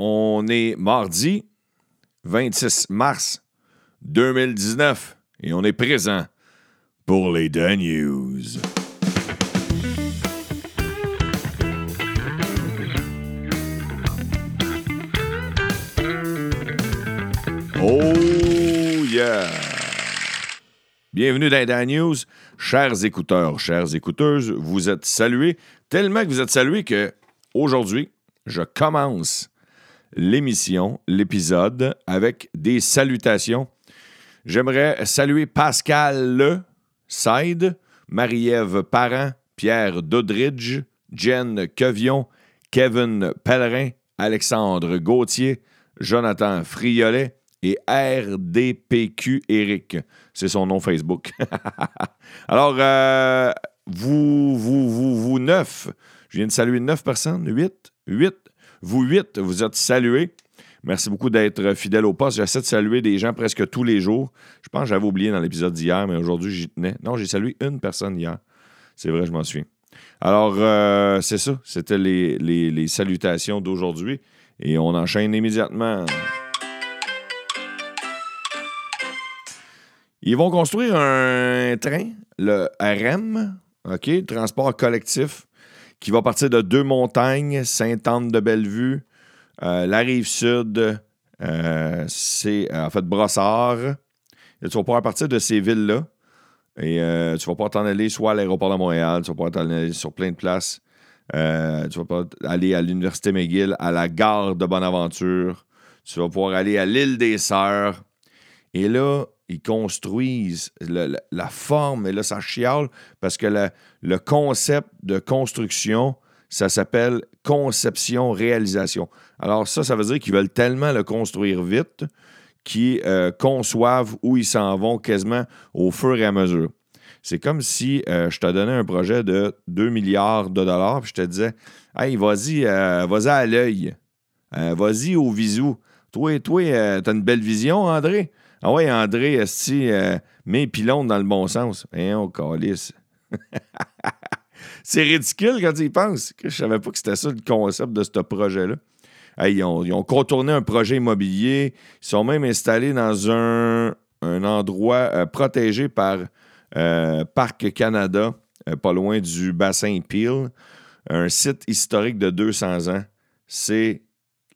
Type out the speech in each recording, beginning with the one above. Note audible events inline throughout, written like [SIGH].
On est mardi 26 mars 2019 et on est présent pour les Dan News. Oh yeah! Bienvenue dans Dan News. Chers écouteurs, chères écouteuses, vous êtes salués tellement que vous êtes salués que aujourd'hui, je commence l'émission, l'épisode, avec des salutations. J'aimerais saluer Pascal Le, Side, Marie-Ève Parent, Pierre Dodridge, Jen Quevion, Kevin Pellerin, Alexandre Gauthier, Jonathan Friolet et RDPQ Eric. C'est son nom Facebook. [LAUGHS] Alors, euh, vous, vous, vous, vous, neuf, je viens de saluer neuf personnes, huit, huit, vous huit, vous êtes salués. Merci beaucoup d'être fidèle au poste. J'essaie de saluer des gens presque tous les jours. Je pense que j'avais oublié dans l'épisode d'hier, mais aujourd'hui, j'y tenais. Non, j'ai salué une personne hier. C'est vrai, je m'en souviens. Alors, euh, c'est ça. C'était les, salutations d'aujourd'hui. Et on enchaîne immédiatement. Ils vont construire un train, le RM, OK, transport collectif, qui va partir de deux montagnes, Sainte-Anne-de-Bellevue, euh, la rive sud, euh, c'est en fait Brossard. Et tu vas pouvoir partir de ces villes-là. Et euh, tu vas pouvoir t'en aller soit à l'aéroport de Montréal, tu vas pouvoir t'en aller sur plein de places. Euh, tu vas pouvoir aller à l'Université McGill, à la gare de Bonaventure. Tu vas pouvoir aller à l'île des Sœurs. Et là, ils construisent la forme, et là, ça chiale parce que le, concept de construction, ça s'appelle conception-réalisation. Alors, ça, ça veut dire qu'ils veulent tellement le construire vite qu'ils euh, conçoivent où ils s'en vont quasiment au fur et à mesure. C'est comme si euh, je te donnais un projet de 2 milliards de dollars, puis je te disais Hey, vas-y, euh, vas-y à l'œil. Vas-y au visou. Toi, toi, t'as une belle vision, André? Ah ouais, André, esti, euh, mets pylône dans le bon sens. Hein, on calisse. C'est ridicule quand tu y penses. Je savais pas que c'était ça le concept de ce projet-là. Ils, ont, ils ont contourné un projet immobilier. Ils sont même installés dans un, un endroit euh, protégé par euh, Parc Canada, euh, pas loin du bassin Peel. Un site historique de 200 ans. C'est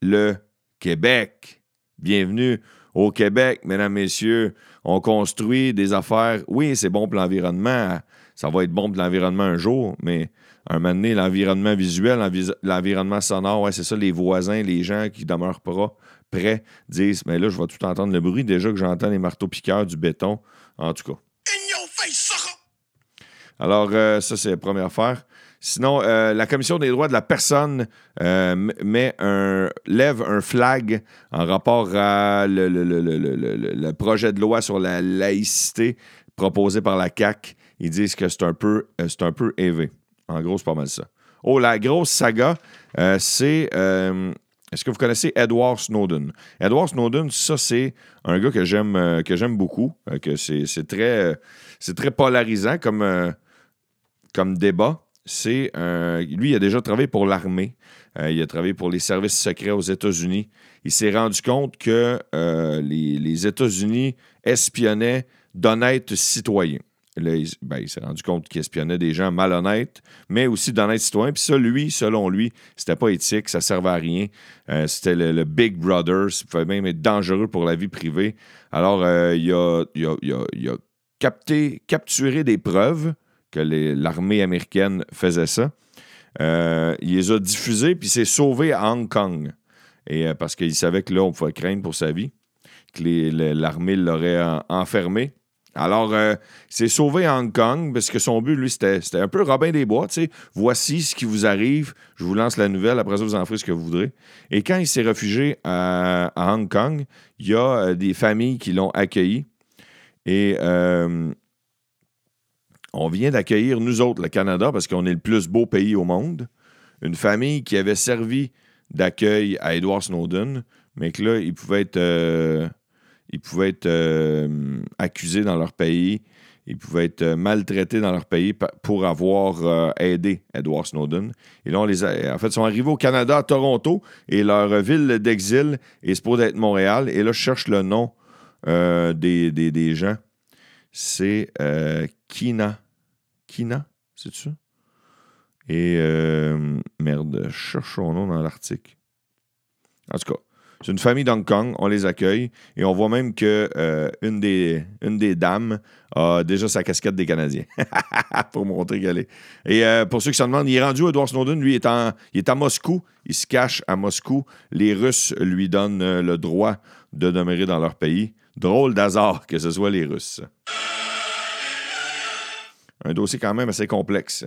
le Québec. Bienvenue au Québec, mesdames, messieurs. On construit des affaires. Oui, c'est bon pour l'environnement. Ça va être bon pour l'environnement un jour, mais un moment donné, l'environnement visuel, l'environnement sonore, ouais, c'est ça, les voisins, les gens qui demeurent pas prêts disent Mais là, je vais tout entendre le bruit. Déjà que j'entends les marteaux piqueurs du béton. En tout cas. Alors, euh, ça, c'est la première affaire. Sinon, euh, la Commission des droits de la personne euh, met lève un flag en rapport à le, le- le- le- projet de loi sur la laïcité proposé par la CAQ. Ils disent que c'est un peu, euh, c'est un peu élevé. En gros, c'est pas mal ça. Oh, la grosse saga, c'est. est-ce que vous connaissez Edward Snowden? Edward Snowden, ça, c'est un gars que j'aime que j'aime beaucoup. que c'est très, c'est très polarisant comme, comme débat. Lui, il a déjà travaillé pour l'armée. Euh, il a travaillé pour les services secrets aux États-Unis. Il s'est rendu compte que euh, les, États-Unis espionnaient d'honnêtes citoyens. Là, il, ben, il s'est rendu compte qu'il espionnait des gens malhonnêtes, mais aussi d'honnêtes citoyens. Puis ça, lui, selon lui, c'était pas éthique, ça servait à rien. Euh, c'était le, Big Brother, ça pouvait même être dangereux pour la vie privée. Alors, il a- il a capté, capturé des preuves que l'armée américaine faisait ça. Euh, il les a diffusées, puis s'est sauvé à Hong Kong. Et, euh, parce qu'il savait que là, on pouvait craindre pour sa vie, que l'armée l'aurait en- enfermé. Alors, euh, il s'est sauvé à Hong Kong parce que son but, lui, c'était un peu Robin des Bois. tu sais. Voici ce qui vous arrive. Je vous lance la nouvelle. Après ça, vous en ferez ce que vous voudrez. Et quand il s'est réfugié à, à Hong Kong, il y a euh, des familles qui l'ont accueilli. Et on vient d'accueillir, nous autres, le Canada, parce qu'on est le plus beau pays au monde, une famille qui avait servi d'accueil à Edward Snowden, mais que là, ils pouvaient être, euh, ils pouvaient être euh, accusés dans leur pays ils pouvaient être maltraités dans leur pays pour avoir aidé Edward Snowden. Et là, on les a, en fait, ils sont arrivés au Canada, à Toronto, et leur ville d'exil est supposée être Montréal. Et là, je cherche le nom des, gens. C'est Kina. Kina, c'est ça? Et merde, je cherche son nom dans l'article. En tout cas, c'est une famille d'Hong Kong, on les accueille et on voit même que euh, une, des, une des dames a déjà sa casquette des Canadiens [LAUGHS] pour montrer qu'elle est. Et euh, pour ceux qui se demandent, il est rendu Edward Snowden, lui, est, en, il est à Moscou, il se cache à Moscou. Les Russes lui donnent euh, le droit de demeurer dans leur pays. Drôle d'hasard que ce soit les Russes un dossier quand même assez complexe.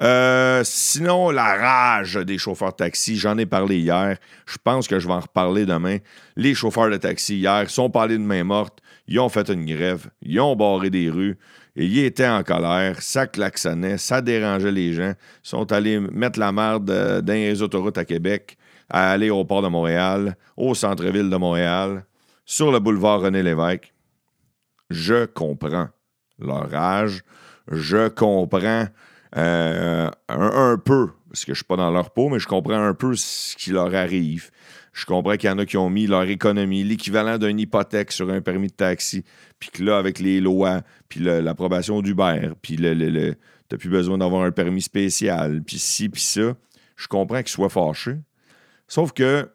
Euh, sinon, la rage des chauffeurs de taxi, j'en ai parlé hier. Je pense que je vais en reparler demain. Les chauffeurs de taxi hier sont parlés de main morte. Ils ont fait une grève. Ils ont barré des rues. Ils étaient en colère. Ça klaxonnait. Ça dérangeait les gens. Ils sont allés mettre la merde euh, dans les autoroutes à Québec, à l'aéroport de Montréal, au centre-ville de Montréal, sur le boulevard René Lévesque. Je comprends leur rage je comprends euh, un, peu, parce que je ne suis pas dans leur peau, mais je comprends un peu ce qui leur arrive. Je comprends qu'il y en a qui ont mis leur économie, l'équivalent d'une hypothèque sur un permis de taxi, puis que là, avec les lois, puis l'approbation d'Uber, puis le, le, t'as plus besoin d'avoir un permis spécial, puis ci, puis ça, je comprends qu'ils soient fâchés. Sauf que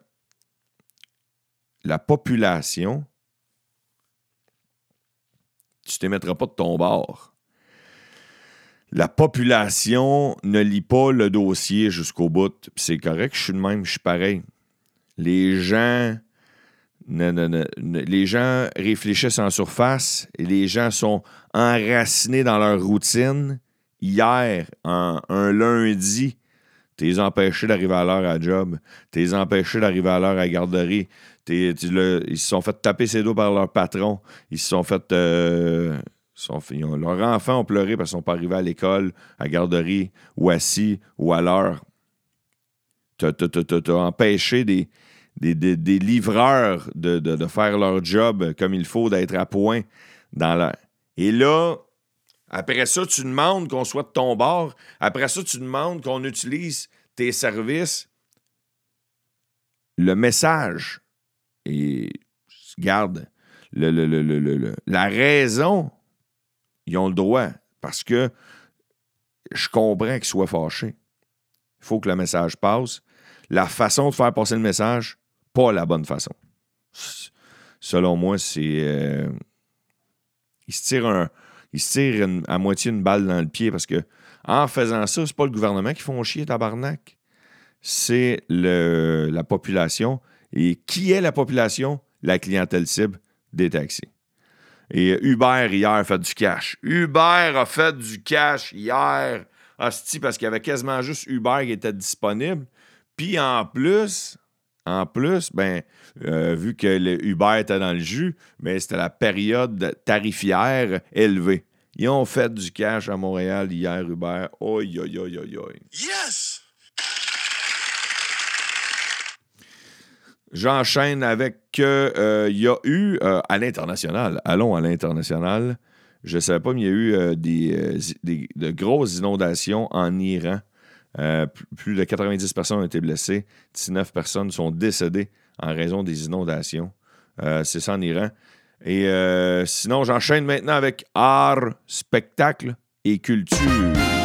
la population, tu ne t'émettras pas de ton bord la population ne lit pas le dossier jusqu'au bout. C'est correct, je suis de même, je suis pareil. Les gens, les gens réfléchissent en surface et les gens sont enracinés dans leur routine. Hier, un lundi, t'es empêché d'arriver à l'heure à job, t'es empêché d'arriver à l'heure à garderie, ils se sont fait taper ses dos par leur patron, ils se sont fait leurs enfants ont pleuré parce qu'ils ne sont pas arrivés à l'école, à garderie, ou assis, ou à l'heure. Tu as, empêché des, des, livreurs de, faire leur job comme il faut, d'être à point dans la... Et là, après ça, tu demandes qu'on soit de ton bord. Après ça, tu demandes qu'on utilise tes services. Le message, et garde, le, la raison ils ont le droit parce que je comprends qu'ils soient fâchés. Il faut que le message passe. La façon de faire passer le message, pas la bonne façon. Selon moi, c'est. Euh, ils se tirent, un, il à moitié une balle dans le pied parce que en faisant ça, c'est pas le gouvernement qui font chier tabarnak. C'est la population. Et qui est la population? La clientèle cible des taxis. Et Uber, hier, a fait du cash. Uber a fait du cash hier. Hostie, parce qu'il y avait quasiment juste Uber qui était disponible. Puis en plus, en plus, ben, euh, vu que le Uber était dans le jus, ben, c'était la période tarifière élevée. Ils ont fait du cash à Montréal hier, Uber. Oi, oi, oi, oi, oi. Yes! J'enchaîne avec que euh, y a eu euh, à l'international, allons à l'international, je ne savais pas, mais il y a eu euh, des, de grosses inondations en Iran. plus de 90 personnes ont été blessées, 19 personnes sont décédées en raison des inondations. C'est ça en Iran. Et sinon, j'enchaîne maintenant avec art, spectacle et culture.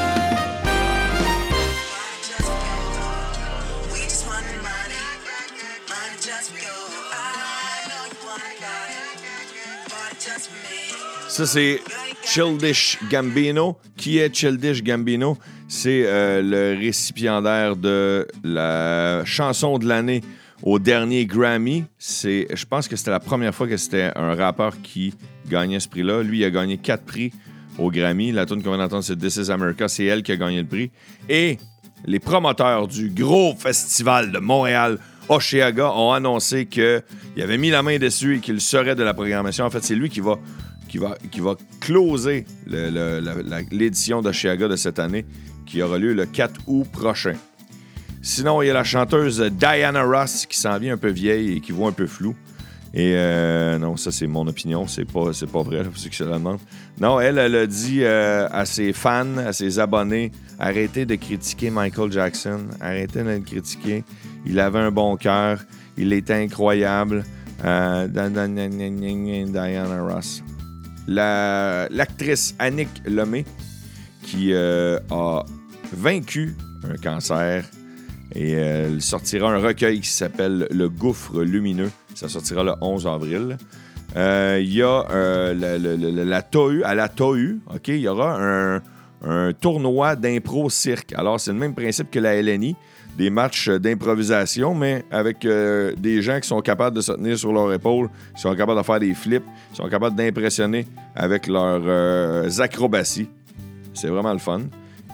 Ça, c'est Childish Gambino. Qui est Childish Gambino? C'est euh, le récipiendaire de la chanson de l'année au dernier Grammy. Je pense que c'était la première fois que c'était un rappeur qui gagnait ce prix-là. Lui, il a gagné quatre prix au Grammy. La tune qu'on vient d'entendre, c'est This is America. C'est elle qui a gagné le prix. Et les promoteurs du gros festival de Montréal, Oshiaga, ont annoncé qu'il avait mis la main dessus et qu'il serait de la programmation. En fait, c'est lui qui va qui va, qui va closer l'édition de Chiaga de cette année, qui aura lieu le 4 août prochain. Sinon, il y a la chanteuse Diana Ross qui s'en vient un peu vieille et qui voit un peu flou. Et euh, non, ça, c'est mon opinion. C'est pas, pas vrai, pour ceux qui se. Non, elle, elle a dit euh, à ses fans, à ses abonnés, arrêtez de critiquer Michael Jackson. Arrêtez de le critiquer. Il avait un bon cœur. Il était incroyable. Euh, Diana Ross. La- L'actrice Annick Lemay, qui euh, a vaincu un cancer et euh, elle sortira un recueil qui s'appelle Le Gouffre Lumineux. Ça sortira le 11 avril. Euh, Il y a la, la- à la TOU, OK, il y aura un, un tournoi d'impro cirque. Alors, c'est le même principe que la LNI, des matchs d'improvisation, mais avec euh, des gens qui sont capables de se tenir sur leur épaule, qui sont capables de faire des flips, qui sont capables d'impressionner avec leurs euh, acrobaties. C'est vraiment le fun.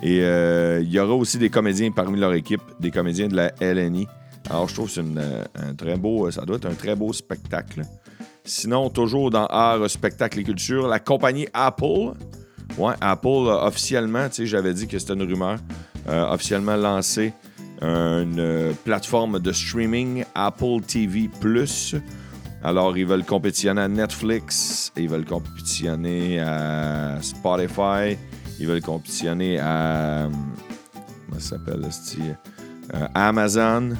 Et euh, il y aura aussi des comédiens parmi leur équipe, des comédiens de la LNI. Alors, je trouve que c'est un très beau, ça doit être un très beau spectacle. Sinon, toujours dans art, spectacle et culture, la compagnie Apple. Ouais, Apple officiellement, tu sais, j'avais dit que c'était une rumeur, officiellement lancé une euh, plateforme de streaming Apple TV Alors, ils veulent compétitionner à Netflix, ils veulent compétitionner à Spotify, ils veulent compétitionner à. euh, Comment ça s'appelle, euh, Amazon.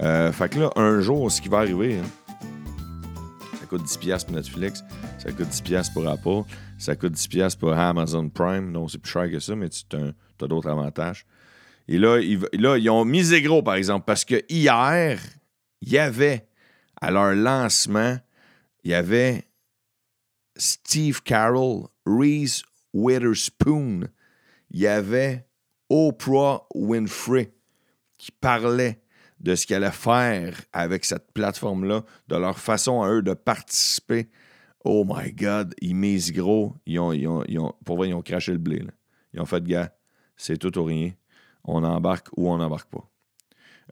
Euh, fait que là, un jour, ce qui va arriver, hein, ça coûte 10$ pour Netflix, ça coûte 10$ pour Apple, ça coûte 10$ pour Amazon Prime. Non, c'est plus cher que ça, mais tu as, d'autres avantages. Et là ils, ont misé gros, par exemple, parce que hier, il y avait, à leur lancement, il y avait Steve Carroll, Reese Witherspoon, il y avait Oprah Winfrey qui parlait de ce qu'elle allait faire avec cette plateforme-là, de leur façon à eux de participer. Oh my God, ils misent gros. Ils ont, ils ont- ils ont- pour vrai, ils ont craché le blé. Ils ont fait, gars, c'est tout ou rien. On embarque ou on n'embarque pas.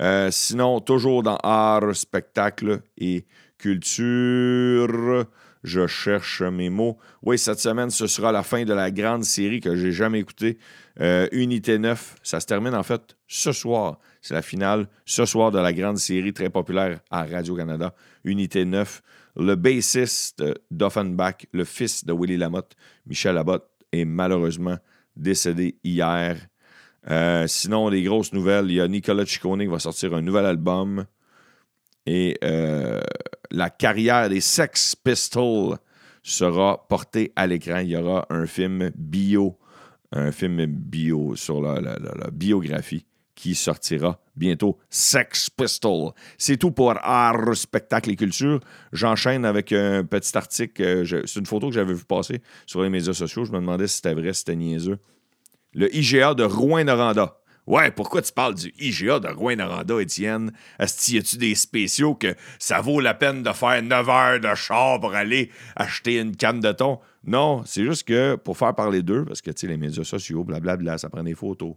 Euh, sinon, toujours dans art, spectacle et culture, je cherche mes mots. Oui, cette semaine, ce sera la fin de la grande série que j'ai jamais écoutée. Euh, Unité 9, ça se termine en fait ce soir. C'est la finale ce soir de la grande série très populaire à Radio-Canada. Unité 9. Le bassiste d'Offenbach, le fils de Willy Lamotte, Michel Lamotte, est malheureusement décédé hier. Euh, sinon, les grosses nouvelles, il y a Nicolas Ciccone qui va sortir un nouvel album. Et euh, la carrière des Sex Pistols sera portée à l'écran. Il y aura un film bio, un film bio sur la, biographie qui sortira bientôt. Sex Pistol. C'est tout pour art, spectacle et culture. J'enchaîne avec un petit article. C'est une photo que j'avais vu passer sur les médias sociaux. Je me demandais si c'était vrai, si c'était niaiseux. Le IGA de Rouen-Noranda. Ouais, pourquoi tu parles du IGA de Rouen-Noranda, Étienne? Est-ce y a-tu des spéciaux que ça vaut la peine de faire 9 heures de char pour aller acheter une canne de thon? Non, c'est juste que pour faire parler d'eux, parce que tu sais, les médias sociaux, blablabla, ça prend des photos.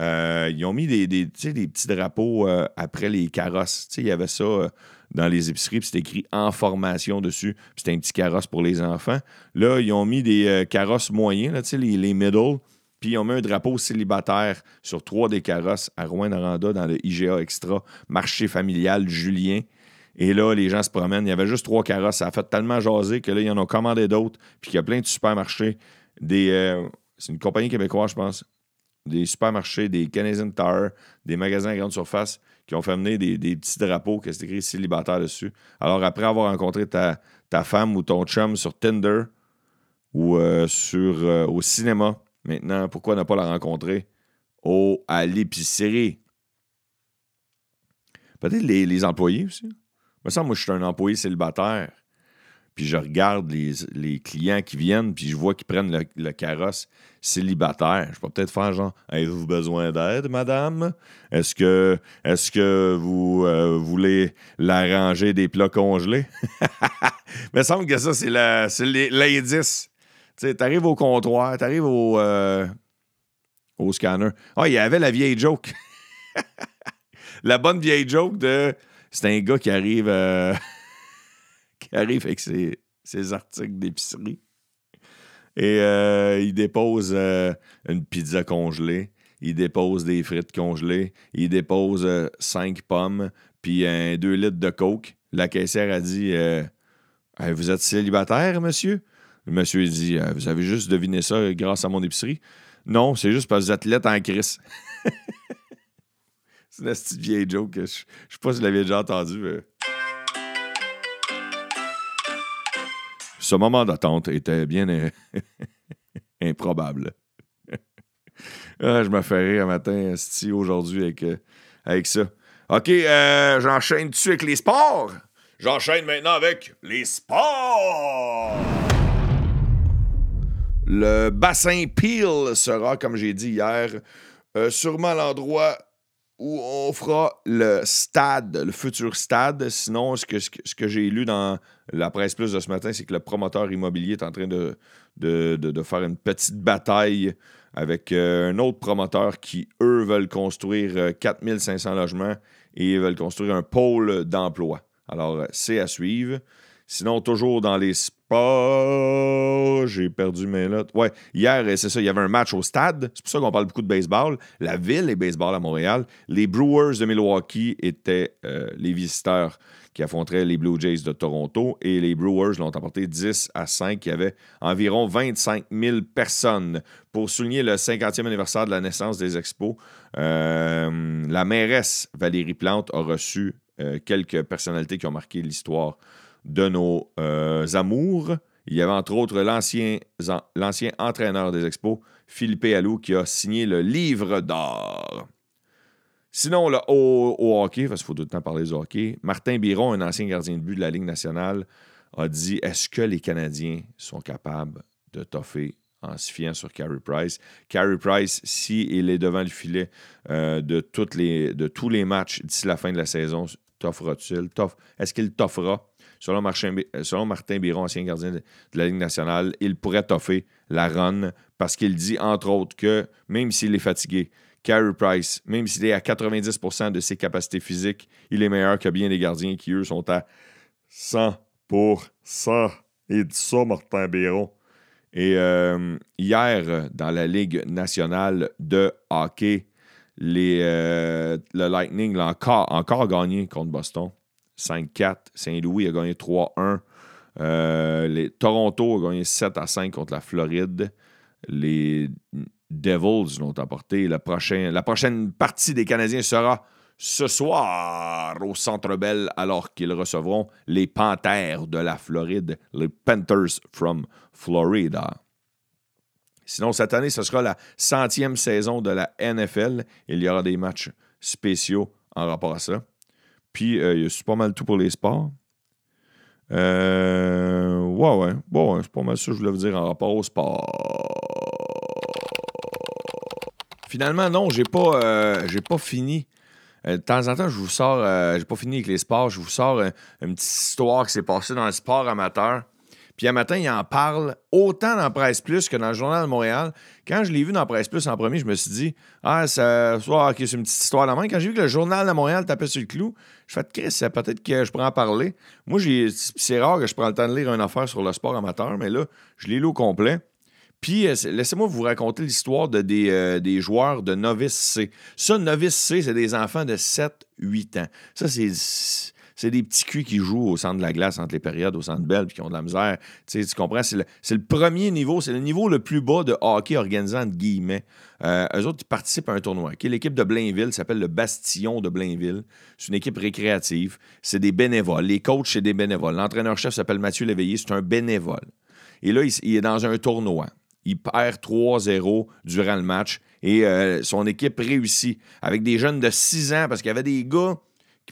Euh, ils ont mis des, des, petits drapeaux euh, après les carrosses. Il y avait ça euh, dans les épiceries, puis c'était écrit en formation dessus. Puis c'était un petit carrosse pour les enfants. Là, ils ont mis des carrosses moyens, là, les middle. Puis ont mis un drapeau célibataire sur trois des carrosses à Rouen-Noranda dans le IGA Extra, marché familial Julien. Et là, les gens se promènent. Il y avait juste trois carrosses. Ça a fait tellement jaser que là, ils en ont commandé d'autres. Puis qu'il y a plein de supermarchés. Des, euh, c'est une compagnie québécoise, je pense. Des supermarchés, des Canadian Tire, des magasins à grande surface qui ont fait amener des, des petits drapeaux qui c'est écrit célibataire dessus. Alors, après avoir rencontré ta, ta femme ou ton chum sur Tinder ou euh, sur, euh, au cinéma, maintenant, pourquoi ne pas la rencontrer au, à l'épicerie? Peut-être les, les employés aussi. Me semble, moi, je suis un employé célibataire. Puis je regarde les, les clients qui viennent, puis je vois qu'ils prennent le, le carrosse célibataire. Je peux peut-être faire genre Avez-vous besoin d'aide, madame? Est-ce que est-ce que vous euh, voulez l'arranger des plats congelés? [LAUGHS] Me semble que ça, c'est l'indice. Tu sais, t'arrives au comptoir, t'arrives au, euh, au scanner. Ah, il y avait la vieille joke. [LAUGHS] la bonne vieille joke de. C'est un gars qui arrive. euh, [LAUGHS] qui arrive avec ses, ses articles d'épicerie. Et euh, il dépose une pizza congelée. Il dépose des frites congelées. Il dépose cinq pommes, puis un 2 litres de coke. La caissière a dit Vous êtes célibataire, monsieur Monsieur dit Vous avez juste deviné ça grâce à mon épicerie? Non, c'est juste parce que vous êtes en crise. [LAUGHS] c'est une petite vieille joke. Je, je sais pas si vous l'avez déjà entendu. Ce moment d'attente était bien [LAUGHS] improbable. [LAUGHS] Ah, je me rire un matin, aujourd'hui, avec, euh, avec ça. OK, euh, j'enchaîne dessus avec les sports. J'enchaîne maintenant avec les sports. Le bassin Peel sera, comme j'ai dit hier, euh, sûrement l'endroit où on fera le stade, le futur stade. Sinon, ce que, j'ai lu dans la presse plus de ce matin, c'est que le promoteur immobilier est en train de, faire une petite bataille avec euh, un autre promoteur qui, eux, veulent construire 4500 euh, logements et veulent construire un pôle d'emploi. Alors, euh, c'est à suivre. Sinon, toujours dans les sports, j'ai perdu mes notes. Ouais, hier, c'est ça, il y avait un match au stade. C'est pour ça qu'on parle beaucoup de baseball. La ville est baseball à Montréal. Les Brewers de Milwaukee étaient les visiteurs qui affronteraient les Blue Jays de Toronto. Et les Brewers l'ont emporté 10 à 5. Il y avait environ 25 000 personnes. Pour souligner le 50e anniversaire de la naissance des Expos, euh, la mairesse Valérie Plante a reçu euh, quelques personnalités qui ont marqué l'histoire de nos euh, amours. Il y avait entre autres l'ancien entraîneur des Expos, Philippe Allou, qui a signé le livre d'or. Sinon, là, au, hockey, parce qu'il faut tout le temps parler du hockey, Martin Biron, un ancien gardien de but de la Ligue nationale, a dit Est-ce que les Canadiens sont capables de toffer en se fiant sur Carey Price. Carey Price, s'il est devant le filet euh, de, tous les matchs d'ici la fin de la saison, t'offrera-t-il? Est-ce qu'il t'offrera? Selon, euh, selon, Martin Biron, ancien gardien de, la Ligue nationale, il pourrait toffer la run parce qu'il dit, entre autres, que même s'il est fatigué, Carey Price, même s'il est à 90% de ses capacités physiques, il est meilleur que bien des gardiens qui, eux, sont à 100% Il dit ça, Martin Béron. Et euh, hier, dans la Ligue nationale de hockey, euh, le Lightning l'a encore gagné contre Boston. 5-4. Saint-Louis a gagné 3-1. Euh, les, Toronto a gagné 7 à 5 contre la Floride. Les Devils l'ont emporté. la prochaine partie des Canadiens sera ce soir au Centre Bell alors qu'ils recevront les Panthers de la Floride, les Panthers from Florida. Sinon, cette année, ce sera la centième saison de la NFL. Il y aura des matchs spéciaux en rapport à ça. Puis, euh, c'est pas mal tout pour les sports. Euh, ouais, ouais, ouais, c'est pas mal ça je voulais vous dire en rapport au sport. Finalement, non, j'ai pas, euh, j'ai pas fini. Euh, de temps en temps, je vous sors, j'ai pas fini avec les sports, je vous sors une petite histoire qui s'est passée dans le sport amateur. Puis un matin, il en parle autant dans Presse Plus que dans le Journal de Montréal. Quand je l'ai vu dans Presse Plus en premier, je me suis dit, ah, ça, soit, c'est une petite histoire de main. Quand j'ai vu que le Journal de Montréal tapait sur le clou, je fais, Chris, peut-être que je pourrais en parler. Moi, c'est rare que je prends le temps de lire une affaire sur le sport amateur, mais là, je l'ai lu au complet. Puis, euh, laissez-moi vous raconter l'histoire de des, euh, des, joueurs de novice C. Ça, novice C, c'est des enfants de 7-8 ans. Ça, c'est. C'est des petits culs qui jouent au centre de la glace entre les périodes, au centre belle, puis qui ont de la misère. Tu, comprends? C'est le, premier niveau, c'est le niveau le plus bas de hockey organisé entre guillemets. Euh, eux autres, ils participent à un tournoi. L'équipe de Blainville s'appelle le Bastillon de Blainville. C'est une équipe récréative. C'est des bénévoles. Les coachs, c'est des bénévoles. L'entraîneur-chef s'appelle Mathieu Léveillé. C'est un bénévole. Et là, il est dans un tournoi il perd 3-0 durant le match et euh, son équipe réussit avec des jeunes de 6 ans parce qu'il y avait des gars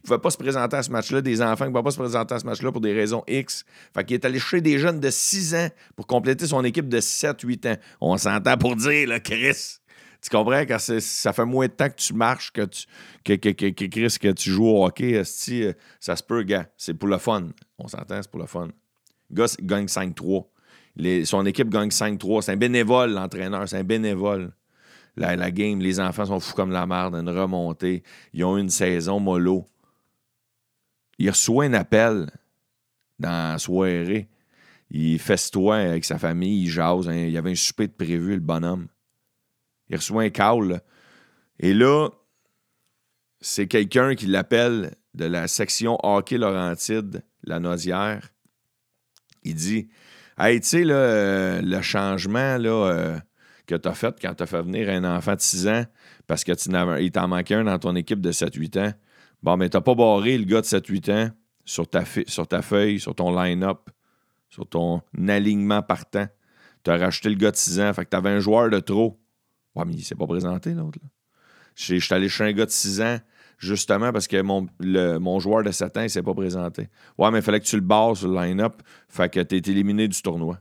pouvaient pas se présenter à ce match-là, des enfants qui ne pouvaient pas se présenter à ce match-là pour des raisons X. Fait qu'il est allé chercher des jeunes de 6 ans pour compléter son équipe de 7-8 ans. On s'entend pour dire, Chris. Tu comprends? Ça fait moins de temps que tu marches que que, que, Chris, que tu joues au hockey, euh, ça se peut, gars. C'est pour le fun. On s'entend, c'est pour le fun. Le gars gagne 5-3 son équipe gagne 5-3. C'est un bénévole, l'entraîneur. C'est un bénévole. La, game, les enfants sont fous comme la merde, une remontée. Ils ont une saison mollo. Il reçoit un appel dans la soirée. Il festoie avec sa famille, il jase. Hein. Il y avait un souper de prévu, le bonhomme. Il reçoit un call. Et là, c'est quelqu'un qui l'appelle de la section hockey Laurentide, la Noisière. Il dit Hey, tu sais, euh, le changement euh, que tu as fait quand tu as fait venir un enfant de 6 ans parce qu'il t'en manquait un dans ton équipe de 7-8 ans. Bon, mais tu n'as pas barré le gars de 7-8 ans sur ta, sur ta feuille, sur ton line-up, sur ton alignement partant. Tu as racheté le gars de 6 ans, fait que tu avais un joueur de trop. Ouais, mais il s'est pas présenté, l'autre. Je suis allé chez un gars de 6 ans, justement parce que mon, mon joueur de 7 ans, il s'est pas présenté. Ouais, mais il fallait que tu le barres sur le line-up, fait que tu es éliminé du tournoi.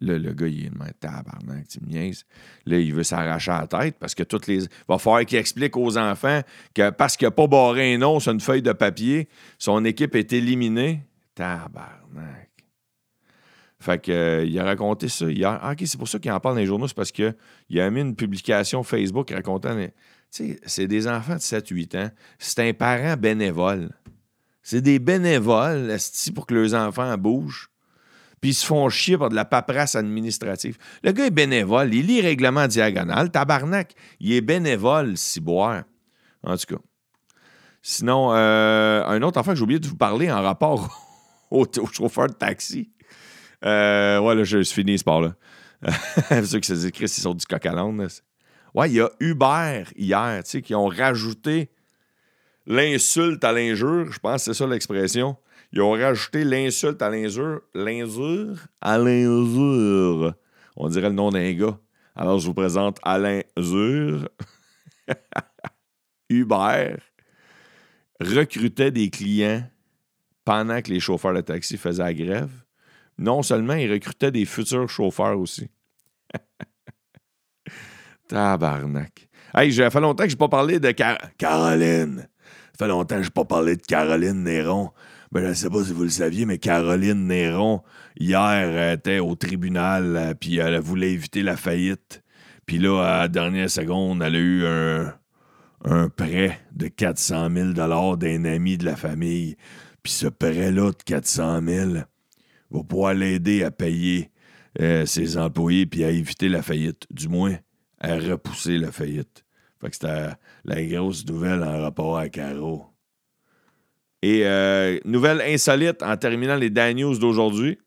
Là, le gars, il est de tabarnak, tu me. Là, il veut s'arracher la tête parce que toutes les. Il va falloir qu'il explique aux enfants que parce qu'il n'a pas barré un nom sur une feuille de papier, son équipe est éliminée. Tabarnak. Fait que, euh, il a raconté ça hier. Ah, OK, c'est pour ça qu'il en parle dans les journaux, c'est parce qu'il a mis une publication Facebook racontant. Tu sais, c'est des enfants de 7-8 ans. C'est un parent bénévole. C'est des bénévoles, pour que leurs enfants bougent? Puis ils se font chier par de la paperasse administrative. Le gars est bénévole. Il lit règlement diagonal. Tabarnak. Il est bénévole, boire. En tout cas. Sinon, euh, un autre enfant que j'ai oublié de vous parler en rapport [LAUGHS] au chauffeur de taxi. Euh, ouais, là, je, suis fini ce sport-là. [LAUGHS] ceux qui se disent, Chris, ils sont du coq à. Ouais, il y a Uber hier, tu sais, qui ont rajouté l'insulte à l'injure. Je pense que c'est ça l'expression. Ils ont rajouté l'insulte à l'injure. L'injure à l'injure. On dirait le nom d'un gars. Alors, je vous présente Alain Zur. [LAUGHS] Uber recrutait des clients pendant que les chauffeurs de taxi faisaient la grève non seulement, il recrutait des futurs chauffeurs aussi. [LAUGHS] Tabarnak. Hey, ça fait longtemps que je n'ai pas parlé de Caroline. Ça fait longtemps que je n'ai pas parlé de Caroline Néron. Ben, je ne sais pas si vous le saviez, mais Caroline Néron, hier, était au tribunal, euh, puis elle voulait éviter la faillite. Puis là, à la dernière seconde, elle a eu un, un prêt de 400 000 d'un ami de la famille. Puis ce prêt-là de 400 000, va pouvoir l'aider à payer euh, ses employés puis à éviter la faillite. Du moins, à repousser la faillite. Fait que c'était la grosse nouvelle en rapport à Caro. Et euh, nouvelle insolite en terminant les Dan News d'aujourd'hui.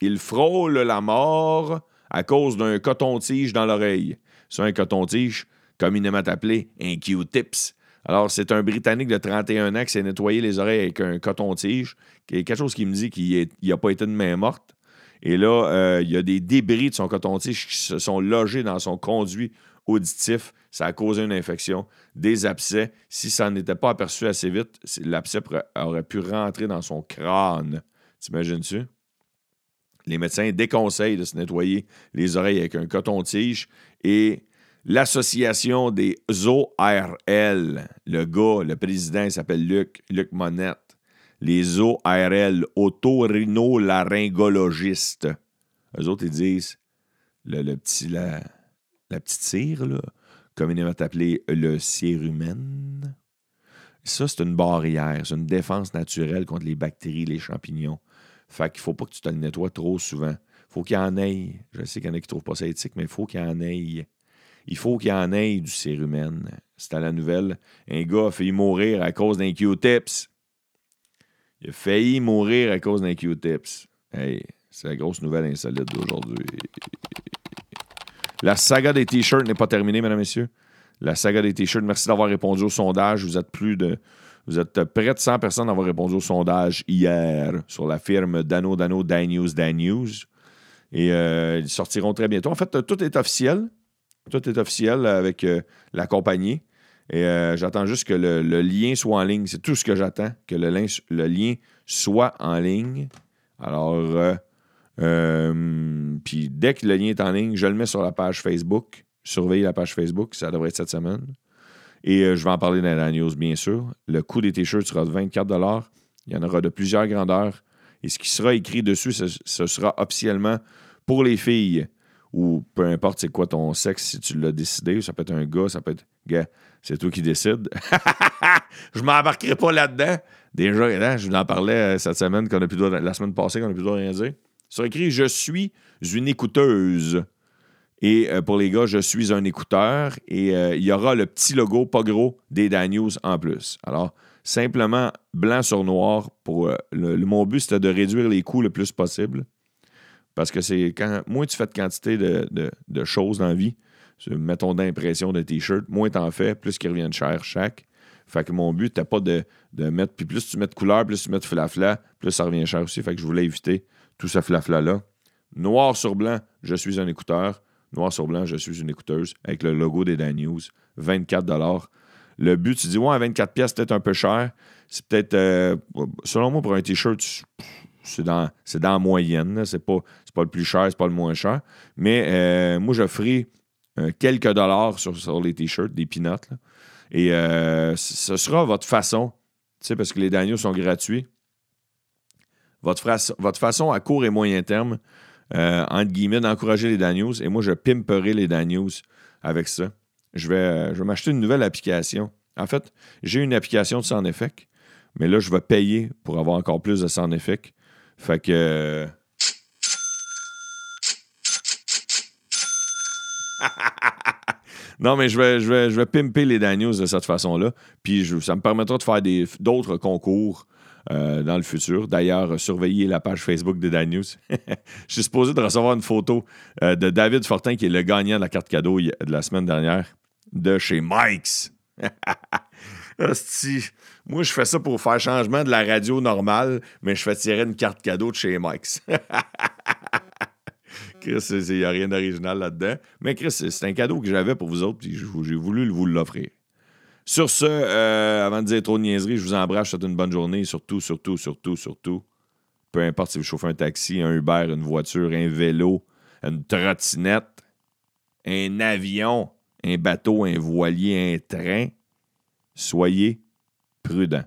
Il frôle la mort à cause d'un coton-tige dans l'oreille. C'est un coton-tige, communément appelé un Q-tips. Alors, c'est un Britannique de 31 ans qui s'est nettoyé les oreilles avec un coton-tige. Quelque chose qui me dit qu'il n'a pas été de main morte. Et là, euh, il y a des débris de son coton-tige qui se sont logés dans son conduit auditif. Ça a causé une infection, des abcès. Si ça n'était pas aperçu assez vite, l'abcès aurait pu rentrer dans son crâne. T'imagines-tu? Les médecins déconseillent de se nettoyer les oreilles avec un coton-tige et l'association des ORL. Le gars, le président, il s'appelle Luc, Luc Monette. Les ORL, otorhinolaryngologistes. Eux autres, ils disent le, petit, la, la, petite cire, là, communément appelée le cérumen. Ça, c'est une barrière, c'est une défense naturelle contre les bactéries, les champignons. Fait qu'il ne faut pas que tu te nettoies trop souvent. faut qu'il y en ait. Je sais qu'il y en a qui ne trouvent pas ça éthique, mais il faut qu'il y en ait. Il faut qu'il y en ait du cérumen. C'était la nouvelle. Un gars a failli mourir à cause d'un Q-tips. Il a failli mourir à cause d'un Q-tips. Hey, c'est la grosse nouvelle insolite d'aujourd'hui. La saga des t-shirts n'est pas terminée, mesdames et messieurs. La saga des t-shirts, merci d'avoir répondu au sondage. Vous êtes plus de. Vous êtes près de 100 personnes d'avoir répondu au sondage hier sur la firme Dano Dano Dan News. Et euh, ils sortiront très bientôt. En fait, tout est officiel. Tout est officiel avec euh, la compagnie. Et euh, j'attends juste que le, lien soit en ligne. C'est tout ce que j'attends, que le, lien soit en ligne. Alors, euh, puis dès que le lien est en ligne, je le mets sur la page Facebook. Surveillez la page Facebook, ça devrait être cette semaine. Et je vais en parler dans la news, bien sûr. Le coût des t-shirts sera de 24 Il y en aura de plusieurs grandeurs. Et ce qui sera écrit dessus, ce sera officiellement pour les filles ou peu importe c'est quoi ton sexe, si tu l'as décidé, ça peut être un gars, ça peut être. Gars, c'est toi qui décides. [LAUGHS] je m'embarquerai pas là-dedans. Déjà, je vous en parlais euh, cette semaine, qu'on a plus la semaine passée, qu'on a plus de rien dire. C'est écrit Je suis une écouteuse. Et euh, pour les gars, je suis un écouteur et euh, il y aura le petit logo, pas gros, des News en plus. Alors, simplement blanc sur noir. Pour, euh, le, mon but, c'était de réduire les coûts le plus possible. Parce que c'est quand moins tu fais de quantité de, de choses dans la vie, mettons d'impression de t-shirt, moins t'en fais, plus qu'ils reviennent cher chaque. Fait que mon but, t'as pas de, mettre. Puis plus tu mets de couleur, plus tu mets de flafla, plus ça revient cher aussi. Fait que je voulais éviter tout ce flafla-là. Noir sur blanc, je suis un écouteur. Noir sur blanc, je suis une écouteuse avec le logo des Dan News. 24 Le but, tu dis, ouais, 24 pièces, peut-être un peu cher. C'est peut-être, euh, selon moi, pour un t-shirt, c'est dans, dans la moyenne. C'est pas, pas le plus cher, c'est pas le moins cher. Mais euh, moi, je ferai euh, quelques dollars sur, les t-shirts, des peanuts. Et euh, ce sera votre façon, parce que les Daniels sont gratuits, votre, façon à court et moyen terme, euh, entre guillemets, d'encourager les Daniels. Et moi, je pimperai les Daniels avec ça. Je vais, je vais m'acheter une nouvelle application. En fait, j'ai une application de Sound Effect, mais là, je vais payer pour avoir encore plus de Sound Effect. Fait que. [LAUGHS] Non, mais je vais pimper les Daniels de cette façon-là. Puis ça me permettra de faire d'autres concours euh, dans le futur. D'ailleurs, surveillez la page Facebook de Daniels. [LAUGHS] je suis supposé de recevoir une photo euh, de David Fortin, qui est le gagnant de la carte cadeau de la semaine dernière, de chez Mike's. [LAUGHS] Moi, je fais ça pour faire changement de la radio normale, mais je fais tirer une carte cadeau de chez Mike's. [LAUGHS] Chris, il n'y a rien d'original là-dedans. Mais Chris, c'est un cadeau que j'avais pour vous autres, puis j'ai voulu vous l'offrir. Sur ce, euh, avant de dire trop de niaiseries, je vous embrasse, je une bonne journée. Surtout, surtout, surtout, surtout, peu importe si vous chauffez un taxi, un Uber, une voiture, un vélo, une trottinette, un avion, un bateau, un voilier, un train, soyez prudents.